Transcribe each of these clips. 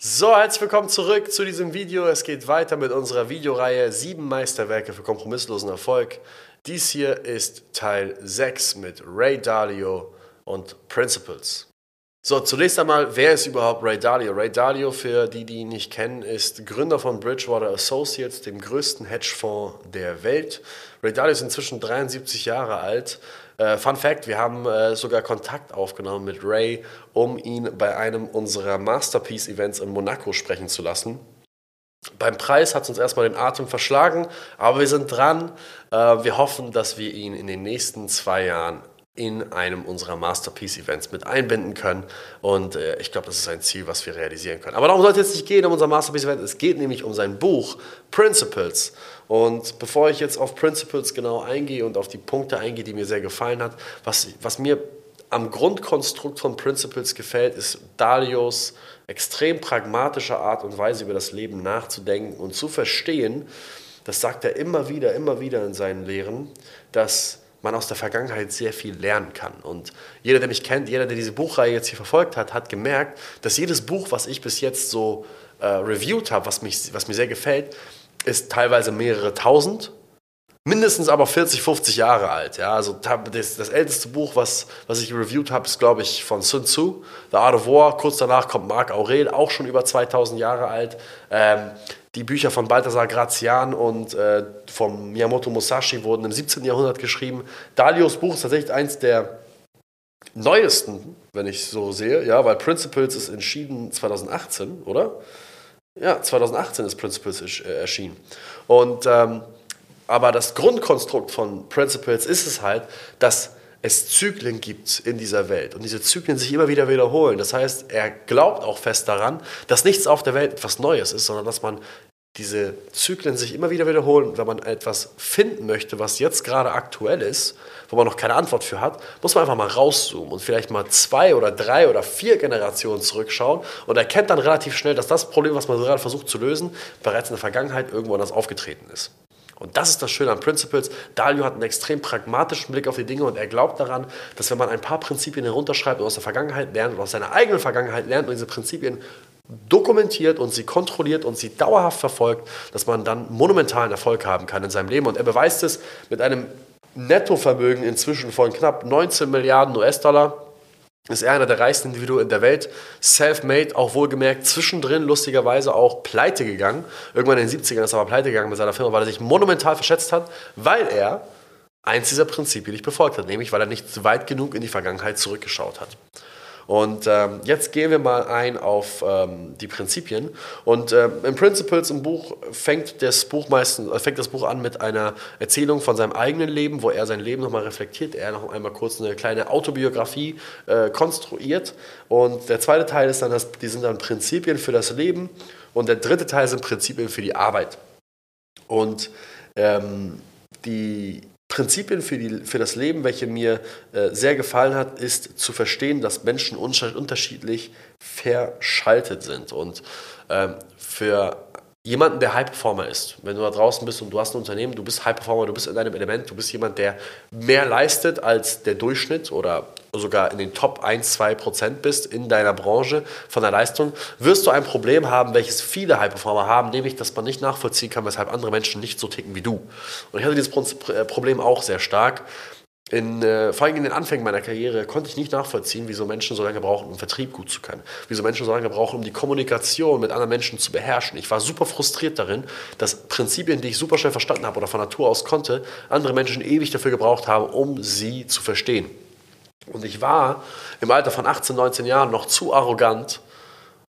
So, herzlich willkommen zurück zu diesem Video. Es geht weiter mit unserer Videoreihe 7 Meisterwerke für kompromisslosen Erfolg. Dies hier ist Teil 6 mit Ray Dalio und Principles. So, zunächst einmal, wer ist überhaupt Ray Dalio? Ray Dalio, für die, die ihn nicht kennen, ist Gründer von Bridgewater Associates, dem größten Hedgefonds der Welt. Ray Dalio ist inzwischen 73 Jahre alt, äh, Fun Fact: Wir haben äh, sogar Kontakt aufgenommen mit Ray, um ihn bei einem unserer Masterpiece-Events in Monaco sprechen zu lassen. Beim Preis hat es uns erstmal den Atem verschlagen, aber wir sind dran. Äh, wir hoffen, dass wir ihn in den nächsten zwei Jahren in einem unserer Masterpiece-Events mit einbinden können. Und äh, ich glaube, das ist ein Ziel, was wir realisieren können. Aber darum soll es jetzt nicht gehen um unser Masterpiece-Event. Es geht nämlich um sein Buch Principles. Und bevor ich jetzt auf Principles genau eingehe und auf die Punkte eingehe, die mir sehr gefallen hat, was, was mir am Grundkonstrukt von Principles gefällt, ist Dalios extrem pragmatische Art und Weise über das Leben nachzudenken und zu verstehen, das sagt er immer wieder, immer wieder in seinen Lehren, dass man aus der Vergangenheit sehr viel lernen kann. Und jeder, der mich kennt, jeder, der diese Buchreihe jetzt hier verfolgt hat, hat gemerkt, dass jedes Buch, was ich bis jetzt so äh, reviewed habe, was, was mir sehr gefällt, ist teilweise mehrere tausend, mindestens aber 40, 50 Jahre alt. Ja? Also das, das älteste Buch, was, was ich reviewed habe, ist, glaube ich, von Sun Tzu, The Art of War. Kurz danach kommt Marc Aurel, auch schon über 2000 Jahre alt. Ähm, die Bücher von Balthasar Grazian und äh, von Miyamoto Musashi wurden im 17. Jahrhundert geschrieben. Dalios Buch ist tatsächlich eins der neuesten, wenn ich so sehe, ja, weil Principles ist entschieden 2018, oder? Ja, 2018 ist Principles äh, erschienen. Und ähm, aber das Grundkonstrukt von Principles ist es halt, dass es Zyklen gibt in dieser Welt und diese Zyklen sich immer wieder wiederholen. Das heißt, er glaubt auch fest daran, dass nichts auf der Welt etwas Neues ist, sondern dass man diese Zyklen sich immer wieder wiederholen. Wenn man etwas finden möchte, was jetzt gerade aktuell ist, wo man noch keine Antwort für hat, muss man einfach mal rauszoomen und vielleicht mal zwei oder drei oder vier Generationen zurückschauen und erkennt dann relativ schnell, dass das Problem, was man gerade versucht zu lösen, bereits in der Vergangenheit irgendwo anders aufgetreten ist. Und das ist das Schöne an Principles. Dalio hat einen extrem pragmatischen Blick auf die Dinge und er glaubt daran, dass wenn man ein paar Prinzipien herunterschreibt und aus der Vergangenheit lernt und aus seiner eigenen Vergangenheit lernt und diese Prinzipien dokumentiert und sie kontrolliert und sie dauerhaft verfolgt, dass man dann monumentalen Erfolg haben kann in seinem Leben. Und er beweist es mit einem Nettovermögen inzwischen von knapp 19 Milliarden US-Dollar ist er einer der reichsten Individuen der Welt, self-made, auch wohlgemerkt, zwischendrin lustigerweise auch pleite gegangen. Irgendwann in den 70ern ist er aber pleite gegangen mit seiner Firma, weil er sich monumental verschätzt hat, weil er eins dieser Prinzipien nicht befolgt hat, nämlich weil er nicht weit genug in die Vergangenheit zurückgeschaut hat. Und ähm, jetzt gehen wir mal ein auf ähm, die Prinzipien. Und ähm, im Principles im Buch fängt das Buch meistens, äh, fängt das Buch an mit einer Erzählung von seinem eigenen Leben, wo er sein Leben nochmal reflektiert, er noch einmal kurz eine kleine Autobiografie äh, konstruiert. Und der zweite Teil ist dann, das, die sind dann Prinzipien für das Leben. Und der dritte Teil sind Prinzipien für die Arbeit. Und ähm, die Prinzipien für, die, für das Leben, welche mir äh, sehr gefallen hat, ist zu verstehen, dass Menschen unterschiedlich verschaltet sind. Und ähm, für jemanden, der High Performer ist, wenn du da draußen bist und du hast ein Unternehmen, du bist High Performer, du bist in deinem Element, du bist jemand, der mehr leistet als der Durchschnitt oder sogar in den Top 1, 2 Prozent bist in deiner Branche von der Leistung, wirst du ein Problem haben, welches viele High-Performer haben, nämlich, dass man nicht nachvollziehen kann, weshalb andere Menschen nicht so ticken wie du. Und ich hatte dieses äh, Problem auch sehr stark. In, äh, vor allem in den Anfängen meiner Karriere konnte ich nicht nachvollziehen, wieso Menschen so lange brauchen, um Vertrieb gut zu können. Wieso Menschen so lange brauchen, um die Kommunikation mit anderen Menschen zu beherrschen. Ich war super frustriert darin, dass Prinzipien, die ich super schnell verstanden habe oder von Natur aus konnte, andere Menschen ewig dafür gebraucht haben, um sie zu verstehen. Und ich war im Alter von 18, 19 Jahren noch zu arrogant,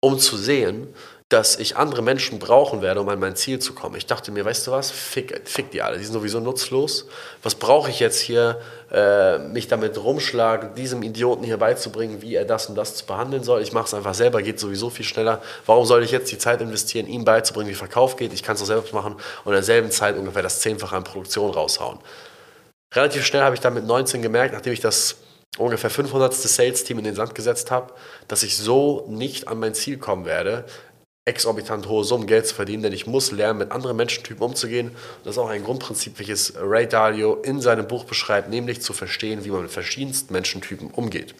um zu sehen, dass ich andere Menschen brauchen werde, um an mein Ziel zu kommen. Ich dachte mir, weißt du was, fick, fick die alle, die sind sowieso nutzlos. Was brauche ich jetzt hier, äh, mich damit rumschlagen, diesem Idioten hier beizubringen, wie er das und das zu behandeln soll? Ich mache es einfach selber, geht sowieso viel schneller. Warum soll ich jetzt die Zeit investieren, ihm beizubringen, wie Verkauf geht? Ich kann es doch selbst machen und in derselben Zeit ungefähr das Zehnfache an Produktion raushauen. Relativ schnell habe ich dann mit 19 gemerkt, nachdem ich das ungefähr 500. Sales-Team in den Sand gesetzt habe, dass ich so nicht an mein Ziel kommen werde, exorbitant hohe Summen Geld zu verdienen, denn ich muss lernen, mit anderen Menschentypen umzugehen. Das ist auch ein Grundprinzip, welches Ray Dalio in seinem Buch beschreibt, nämlich zu verstehen, wie man mit verschiedensten Menschentypen umgeht.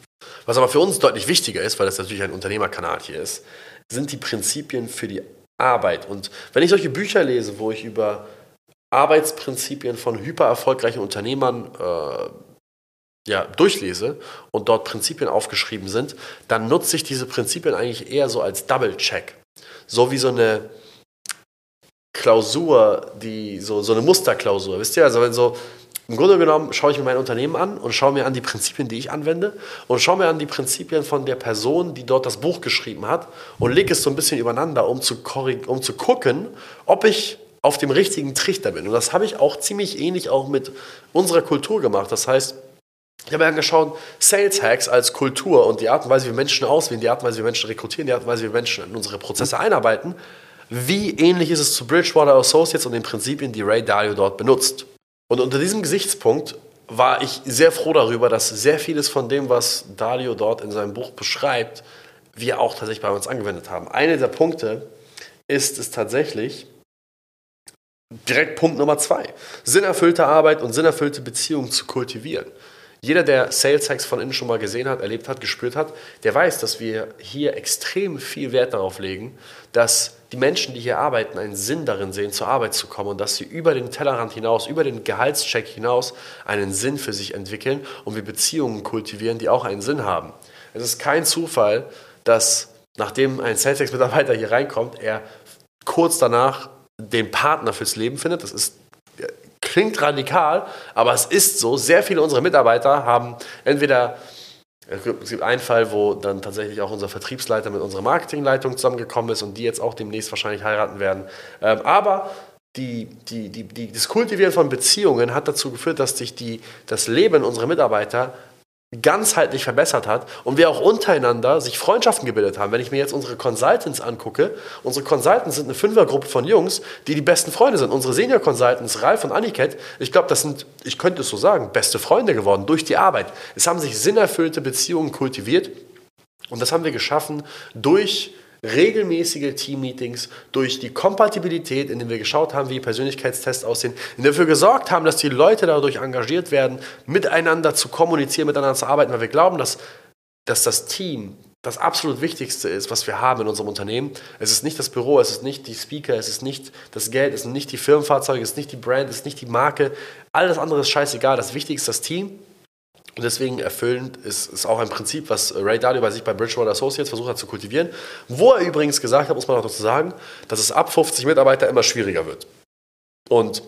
Was aber für uns deutlich wichtiger ist, weil das natürlich ein Unternehmerkanal hier ist, sind die Prinzipien für die Arbeit. Und wenn ich solche Bücher lese, wo ich über Arbeitsprinzipien von hyper erfolgreichen Unternehmern äh, ja, durchlese und dort Prinzipien aufgeschrieben sind, dann nutze ich diese Prinzipien eigentlich eher so als Double-Check. So wie so eine Klausur, die, so, so eine Musterklausur. Wisst ihr, also wenn so, im Grunde genommen schaue ich mir mein Unternehmen an und schaue mir an die Prinzipien, die ich anwende und schaue mir an die Prinzipien von der Person, die dort das Buch geschrieben hat und lege es so ein bisschen übereinander, um zu, um zu gucken, ob ich auf dem richtigen Trichter bin. Und das habe ich auch ziemlich ähnlich auch mit unserer Kultur gemacht. Das heißt, ich habe mir angeschaut, Sales Hacks als Kultur und die Art und Weise, wie wir Menschen auswählen, die Art und Weise, wie wir Menschen rekrutieren, die Art und Weise, wie wir Menschen in unsere Prozesse einarbeiten. Wie ähnlich ist es zu Bridgewater Associates und den Prinzipien, die Ray Dalio dort benutzt? Und unter diesem Gesichtspunkt war ich sehr froh darüber, dass sehr vieles von dem, was Dalio dort in seinem Buch beschreibt, wir auch tatsächlich bei uns angewendet haben. Einer der Punkte ist es tatsächlich, direkt Punkt Nummer zwei, sinnerfüllte Arbeit und sinnerfüllte Beziehungen zu kultivieren. Jeder, der Sales Hacks von innen schon mal gesehen hat, erlebt hat, gespürt hat, der weiß, dass wir hier extrem viel Wert darauf legen, dass die Menschen, die hier arbeiten, einen Sinn darin sehen, zur Arbeit zu kommen und dass sie über den Tellerrand hinaus, über den Gehaltscheck hinaus einen Sinn für sich entwickeln und wir Beziehungen kultivieren, die auch einen Sinn haben. Es ist kein Zufall, dass nachdem ein Sales-Mitarbeiter hier reinkommt, er kurz danach den Partner fürs Leben findet. Das ist klingt radikal, aber es ist so. Sehr viele unserer Mitarbeiter haben entweder es gibt einen Fall, wo dann tatsächlich auch unser Vertriebsleiter mit unserer Marketingleitung zusammengekommen ist und die jetzt auch demnächst wahrscheinlich heiraten werden. Ähm, aber die, die, die, die, das Kultivieren von Beziehungen hat dazu geführt, dass sich die, das Leben unserer Mitarbeiter ganzheitlich verbessert hat und wir auch untereinander sich Freundschaften gebildet haben. Wenn ich mir jetzt unsere Consultants angucke, unsere Consultants sind eine Fünfergruppe von Jungs, die die besten Freunde sind. Unsere Senior Consultants, Ralf und Aniket, ich glaube, das sind, ich könnte es so sagen, beste Freunde geworden durch die Arbeit. Es haben sich sinnerfüllte Beziehungen kultiviert und das haben wir geschaffen durch regelmäßige Team-Meetings, durch die Kompatibilität, indem wir geschaut haben, wie Persönlichkeitstests aussehen, indem wir dafür gesorgt haben, dass die Leute dadurch engagiert werden, miteinander zu kommunizieren, miteinander zu arbeiten, weil wir glauben, dass, dass das Team das absolut Wichtigste ist, was wir haben in unserem Unternehmen. Es ist nicht das Büro, es ist nicht die Speaker, es ist nicht das Geld, es sind nicht die Firmenfahrzeuge, es ist nicht die Brand, es ist nicht die Marke. Alles andere ist scheißegal. Das Wichtigste ist das Team und deswegen erfüllend ist, ist auch ein Prinzip, was Ray Dalio bei sich bei Bridgewater Associates versucht hat zu kultivieren. Wo er übrigens gesagt hat, muss man auch dazu sagen, dass es ab 50 Mitarbeiter immer schwieriger wird. Und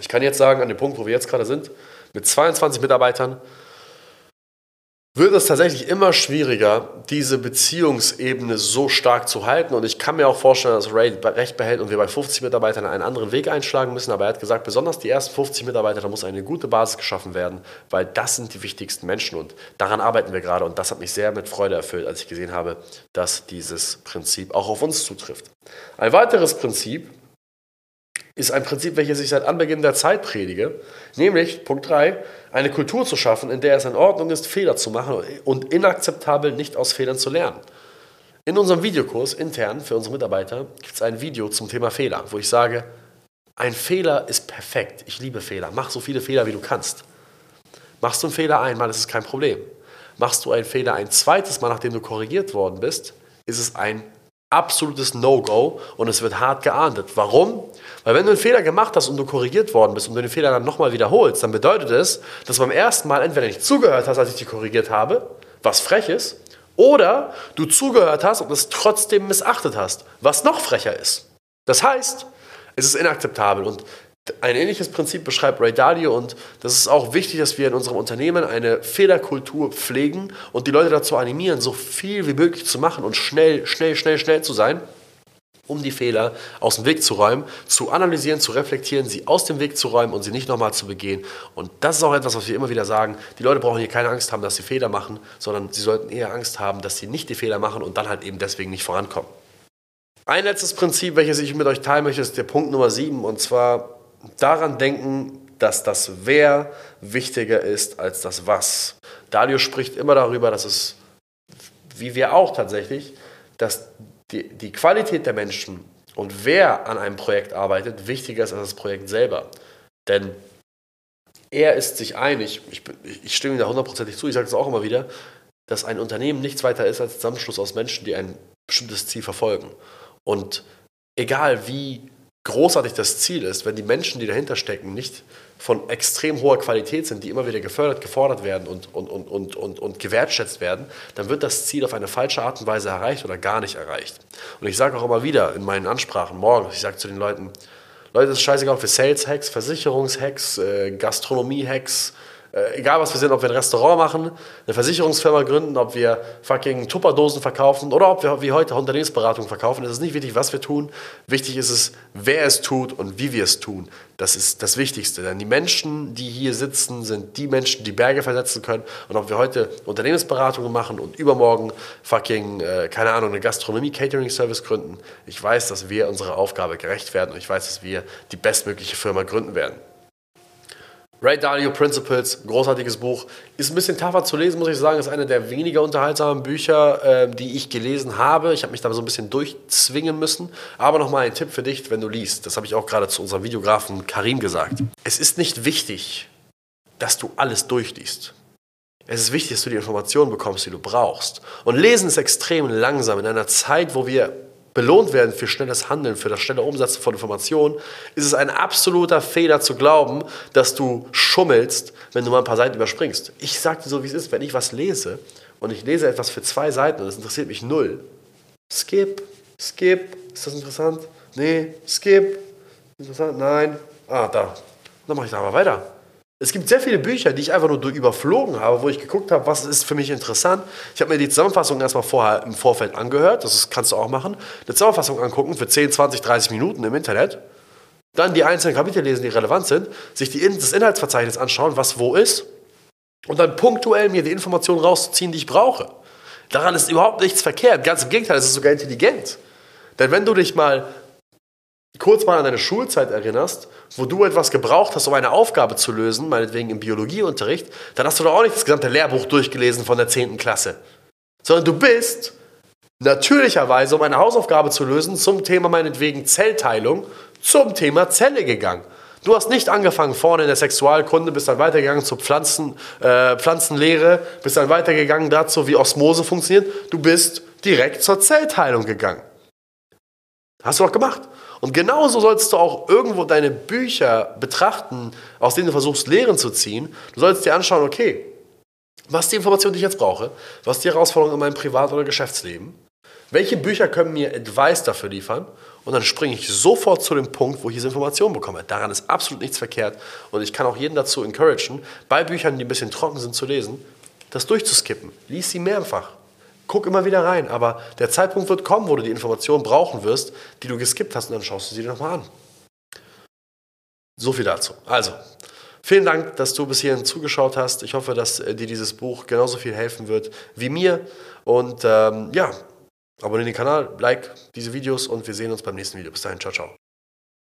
ich kann jetzt sagen, an dem Punkt, wo wir jetzt gerade sind, mit 22 Mitarbeitern wird es tatsächlich immer schwieriger, diese Beziehungsebene so stark zu halten. Und ich kann mir auch vorstellen, dass Ray recht behält und wir bei 50 Mitarbeitern einen anderen Weg einschlagen müssen. Aber er hat gesagt, besonders die ersten 50 Mitarbeiter, da muss eine gute Basis geschaffen werden, weil das sind die wichtigsten Menschen. Und daran arbeiten wir gerade. Und das hat mich sehr mit Freude erfüllt, als ich gesehen habe, dass dieses Prinzip auch auf uns zutrifft. Ein weiteres Prinzip, ist ein Prinzip, welches ich seit Anbeginn der Zeit predige, nämlich Punkt 3, eine Kultur zu schaffen, in der es in Ordnung ist, Fehler zu machen und inakzeptabel nicht aus Fehlern zu lernen. In unserem Videokurs intern für unsere Mitarbeiter gibt es ein Video zum Thema Fehler, wo ich sage, ein Fehler ist perfekt. Ich liebe Fehler. Mach so viele Fehler, wie du kannst. Machst du einen Fehler einmal, ist es kein Problem. Machst du einen Fehler ein zweites Mal, nachdem du korrigiert worden bist, ist es ein absolutes No-Go und es wird hart geahndet. Warum? Weil wenn du einen Fehler gemacht hast und du korrigiert worden bist und du den Fehler dann nochmal wiederholst, dann bedeutet es, dass du beim ersten Mal entweder nicht zugehört hast, als ich dich korrigiert habe, was frech ist, oder du zugehört hast und es trotzdem missachtet hast, was noch frecher ist. Das heißt, es ist inakzeptabel und ein ähnliches Prinzip beschreibt Ray Dalio und das ist auch wichtig, dass wir in unserem Unternehmen eine Fehlerkultur pflegen und die Leute dazu animieren, so viel wie möglich zu machen und schnell, schnell, schnell, schnell zu sein, um die Fehler aus dem Weg zu räumen, zu analysieren, zu reflektieren, sie aus dem Weg zu räumen und sie nicht nochmal zu begehen. Und das ist auch etwas, was wir immer wieder sagen. Die Leute brauchen hier keine Angst haben, dass sie Fehler machen, sondern sie sollten eher Angst haben, dass sie nicht die Fehler machen und dann halt eben deswegen nicht vorankommen. Ein letztes Prinzip, welches ich mit euch teilen möchte, ist der Punkt Nummer 7 und zwar daran denken, dass das Wer wichtiger ist als das Was. Dalio spricht immer darüber, dass es, wie wir auch tatsächlich, dass die, die Qualität der Menschen und wer an einem Projekt arbeitet, wichtiger ist als das Projekt selber. Denn er ist sich einig, ich, ich stimme ihm da hundertprozentig zu, ich sage es auch immer wieder, dass ein Unternehmen nichts weiter ist als Zusammenschluss aus Menschen, die ein bestimmtes Ziel verfolgen. Und egal wie großartig das Ziel ist, wenn die Menschen, die dahinter stecken, nicht von extrem hoher Qualität sind, die immer wieder gefördert, gefordert werden und, und, und, und, und, und gewertschätzt werden, dann wird das Ziel auf eine falsche Art und Weise erreicht oder gar nicht erreicht. Und ich sage auch immer wieder in meinen Ansprachen morgens, ich sage zu den Leuten, Leute, es ist scheißegal, ob wir Sales-Hacks, Versicherungs-Hacks, äh, Gastronomie-Hacks, äh, egal was wir sind, ob wir ein Restaurant machen, eine Versicherungsfirma gründen, ob wir fucking Tupperdosen verkaufen oder ob wir wie heute Unternehmensberatung verkaufen. Es ist nicht wichtig, was wir tun. Wichtig ist es, wer es tut und wie wir es tun. Das ist das Wichtigste. Denn die Menschen, die hier sitzen, sind die Menschen, die Berge versetzen können. Und ob wir heute Unternehmensberatungen machen und übermorgen fucking, äh, keine Ahnung, eine Gastronomie-Catering-Service gründen, ich weiß, dass wir unserer Aufgabe gerecht werden und ich weiß, dass wir die bestmögliche Firma gründen werden. Ray Dalio Principles, großartiges Buch. Ist ein bisschen tougher zu lesen, muss ich sagen. Ist eine der weniger unterhaltsamen Bücher, äh, die ich gelesen habe. Ich habe mich da so ein bisschen durchzwingen müssen. Aber nochmal ein Tipp für dich, wenn du liest. Das habe ich auch gerade zu unserem Videografen Karim gesagt. Es ist nicht wichtig, dass du alles durchliest. Es ist wichtig, dass du die Informationen bekommst, die du brauchst. Und Lesen ist extrem langsam. In einer Zeit, wo wir belohnt werden für schnelles Handeln, für das schnelle Umsetzen von Informationen, ist es ein absoluter Fehler zu glauben, dass du schummelst, wenn du mal ein paar Seiten überspringst. Ich sage dir so, wie es ist, wenn ich was lese und ich lese etwas für zwei Seiten und es interessiert mich null, skip, skip, ist das interessant? Nee, skip, interessant, nein, ah, da, dann mache ich da aber weiter. Es gibt sehr viele Bücher, die ich einfach nur überflogen habe, wo ich geguckt habe, was ist für mich interessant. Ich habe mir die Zusammenfassung erstmal vorher im Vorfeld angehört, das kannst du auch machen. Eine Zusammenfassung angucken für 10, 20, 30 Minuten im Internet. Dann die einzelnen Kapitel lesen, die relevant sind, sich die, das Inhaltsverzeichnis anschauen, was wo ist. Und dann punktuell mir die Informationen rauszuziehen, die ich brauche. Daran ist überhaupt nichts verkehrt. Ganz im Gegenteil, es ist sogar intelligent. Denn wenn du dich mal kurz mal an deine Schulzeit erinnerst, wo du etwas gebraucht hast, um eine Aufgabe zu lösen, meinetwegen im Biologieunterricht, dann hast du doch auch nicht das gesamte Lehrbuch durchgelesen von der 10. Klasse. Sondern du bist natürlicherweise, um eine Hausaufgabe zu lösen, zum Thema meinetwegen Zellteilung, zum Thema Zelle gegangen. Du hast nicht angefangen vorne in der Sexualkunde, bist dann weitergegangen zur Pflanzen, äh, Pflanzenlehre, bist dann weitergegangen dazu, wie Osmose funktioniert. Du bist direkt zur Zellteilung gegangen. Hast du doch gemacht. Und genauso sollst du auch irgendwo deine Bücher betrachten, aus denen du versuchst, Lehren zu ziehen. Du sollst dir anschauen, okay, was ist die Information, die ich jetzt brauche? Was ist die Herausforderung in meinem Privat- oder Geschäftsleben? Welche Bücher können mir Advice dafür liefern? Und dann springe ich sofort zu dem Punkt, wo ich diese Information bekomme. Daran ist absolut nichts verkehrt. Und ich kann auch jeden dazu encouragen, bei Büchern, die ein bisschen trocken sind zu lesen, das durchzuskippen. Lies sie mehrfach. Guck immer wieder rein, aber der Zeitpunkt wird kommen, wo du die Informationen brauchen wirst, die du geskippt hast und dann schaust du sie dir nochmal an. So viel dazu. Also, vielen Dank, dass du bis hierhin zugeschaut hast. Ich hoffe, dass äh, dir dieses Buch genauso viel helfen wird wie mir. Und ähm, ja, abonniere den Kanal, like diese Videos und wir sehen uns beim nächsten Video. Bis dahin, ciao, ciao.